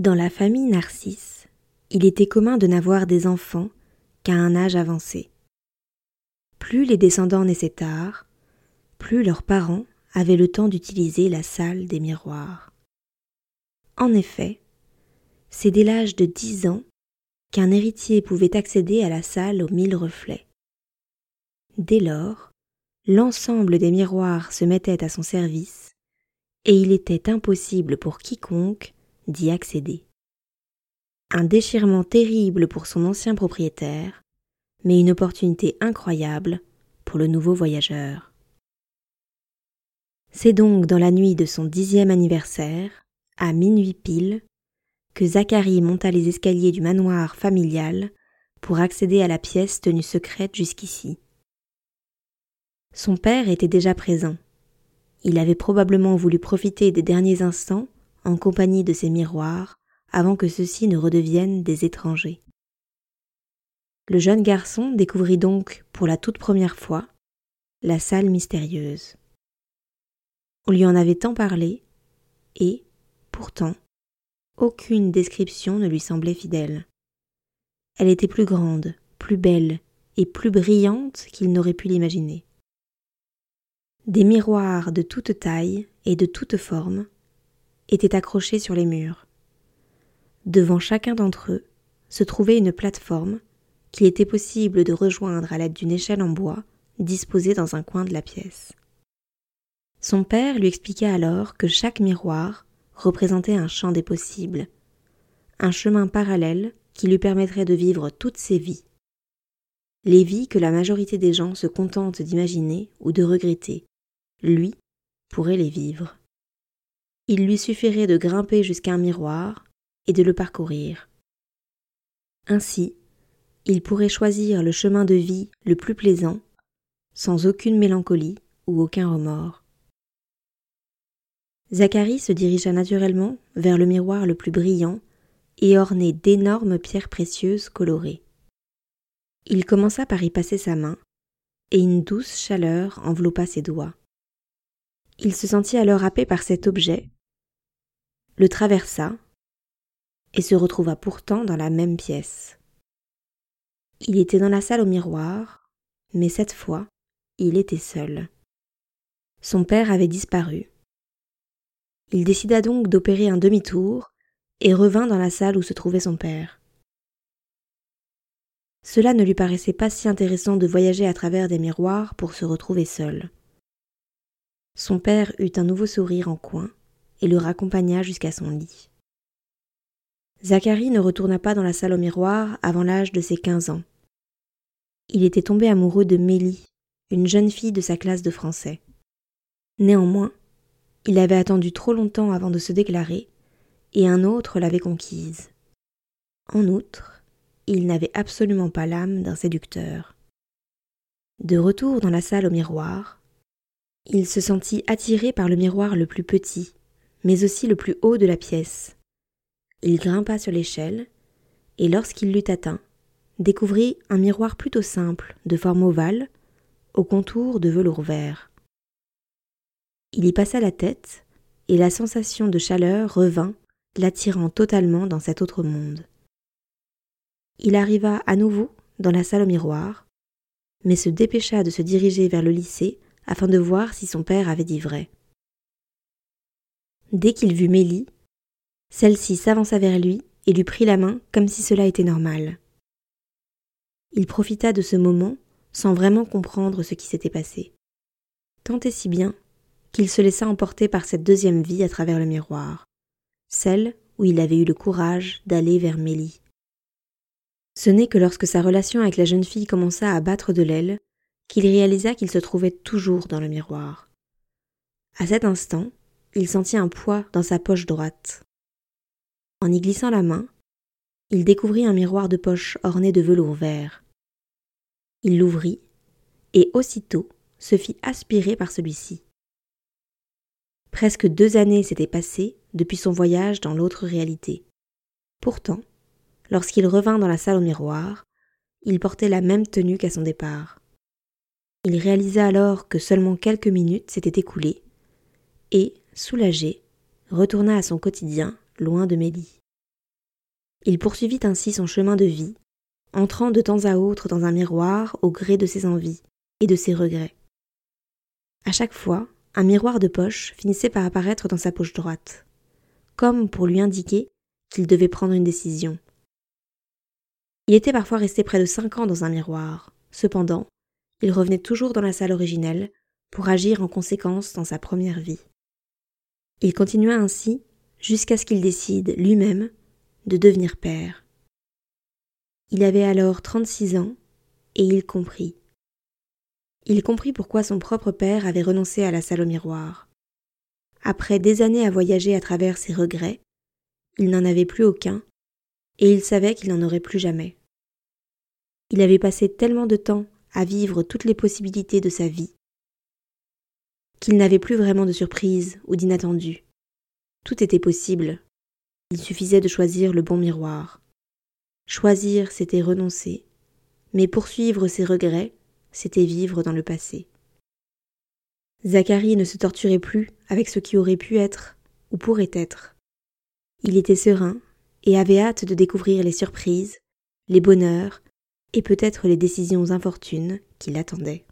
Dans la famille Narcisse, il était commun de n'avoir des enfants qu'à un âge avancé. Plus les descendants naissaient tard, plus leurs parents avaient le temps d'utiliser la salle des miroirs. En effet, c'est dès l'âge de dix ans qu'un héritier pouvait accéder à la salle aux mille reflets. Dès lors, l'ensemble des miroirs se mettait à son service, et il était impossible pour quiconque d'y accéder. Un déchirement terrible pour son ancien propriétaire, mais une opportunité incroyable pour le nouveau voyageur. C'est donc dans la nuit de son dixième anniversaire, à minuit pile, que Zacharie monta les escaliers du manoir familial pour accéder à la pièce tenue secrète jusqu'ici. Son père était déjà présent. Il avait probablement voulu profiter des derniers instants en compagnie de ses miroirs, avant que ceux-ci ne redeviennent des étrangers. Le jeune garçon découvrit donc, pour la toute première fois, la salle mystérieuse. On lui en avait tant parlé, et, pourtant, aucune description ne lui semblait fidèle. Elle était plus grande, plus belle et plus brillante qu'il n'aurait pu l'imaginer. Des miroirs de toute taille et de toute forme étaient accrochés sur les murs. Devant chacun d'entre eux se trouvait une plateforme qu'il était possible de rejoindre à l'aide d'une échelle en bois disposée dans un coin de la pièce. Son père lui expliqua alors que chaque miroir représentait un champ des possibles, un chemin parallèle qui lui permettrait de vivre toutes ses vies. Les vies que la majorité des gens se contentent d'imaginer ou de regretter, lui pourrait les vivre il lui suffirait de grimper jusqu'à un miroir et de le parcourir. Ainsi, il pourrait choisir le chemin de vie le plus plaisant, sans aucune mélancolie ou aucun remords. Zacharie se dirigea naturellement vers le miroir le plus brillant et orné d'énormes pierres précieuses colorées. Il commença par y passer sa main, et une douce chaleur enveloppa ses doigts. Il se sentit alors happé par cet objet le traversa et se retrouva pourtant dans la même pièce. Il était dans la salle au miroir, mais cette fois, il était seul. Son père avait disparu. Il décida donc d'opérer un demi-tour et revint dans la salle où se trouvait son père. Cela ne lui paraissait pas si intéressant de voyager à travers des miroirs pour se retrouver seul. Son père eut un nouveau sourire en coin et le raccompagna jusqu'à son lit. Zacharie ne retourna pas dans la salle au miroir avant l'âge de ses quinze ans. Il était tombé amoureux de Mélie, une jeune fille de sa classe de français. Néanmoins, il avait attendu trop longtemps avant de se déclarer, et un autre l'avait conquise. En outre, il n'avait absolument pas l'âme d'un séducteur. De retour dans la salle au miroir, il se sentit attiré par le miroir le plus petit, mais aussi le plus haut de la pièce. Il grimpa sur l'échelle, et lorsqu'il l'eut atteint, découvrit un miroir plutôt simple, de forme ovale, au contour de velours vert. Il y passa la tête, et la sensation de chaleur revint, l'attirant totalement dans cet autre monde. Il arriva à nouveau dans la salle au miroir, mais se dépêcha de se diriger vers le lycée afin de voir si son père avait dit vrai. Dès qu'il vit Mélie, celle-ci s'avança vers lui et lui prit la main comme si cela était normal. Il profita de ce moment sans vraiment comprendre ce qui s'était passé. Tant et si bien qu'il se laissa emporter par cette deuxième vie à travers le miroir, celle où il avait eu le courage d'aller vers Mélie. Ce n'est que lorsque sa relation avec la jeune fille commença à battre de l'aile qu'il réalisa qu'il se trouvait toujours dans le miroir. À cet instant, il sentit un poids dans sa poche droite. En y glissant la main, il découvrit un miroir de poche orné de velours vert. Il l'ouvrit, et aussitôt se fit aspirer par celui-ci. Presque deux années s'étaient passées depuis son voyage dans l'autre réalité. Pourtant, lorsqu'il revint dans la salle au miroir, il portait la même tenue qu'à son départ. Il réalisa alors que seulement quelques minutes s'étaient écoulées, et, soulagé, retourna à son quotidien, loin de Mélie. Il poursuivit ainsi son chemin de vie, entrant de temps à autre dans un miroir au gré de ses envies et de ses regrets. À chaque fois, un miroir de poche finissait par apparaître dans sa poche droite, comme pour lui indiquer qu'il devait prendre une décision. Il était parfois resté près de cinq ans dans un miroir. Cependant, il revenait toujours dans la salle originelle pour agir en conséquence dans sa première vie. Il continua ainsi jusqu'à ce qu'il décide lui-même de devenir père. Il avait alors trente-six ans et il comprit. Il comprit pourquoi son propre père avait renoncé à la salle au miroir. Après des années à voyager à travers ses regrets, il n'en avait plus aucun, et il savait qu'il n'en aurait plus jamais. Il avait passé tellement de temps à vivre toutes les possibilités de sa vie qu'il n'avait plus vraiment de surprise ou d'inattendu. Tout était possible. Il suffisait de choisir le bon miroir. Choisir, c'était renoncer, mais poursuivre ses regrets, c'était vivre dans le passé. Zacharie ne se torturait plus avec ce qui aurait pu être ou pourrait être. Il était serein et avait hâte de découvrir les surprises, les bonheurs et peut-être les décisions infortunes qui l'attendaient.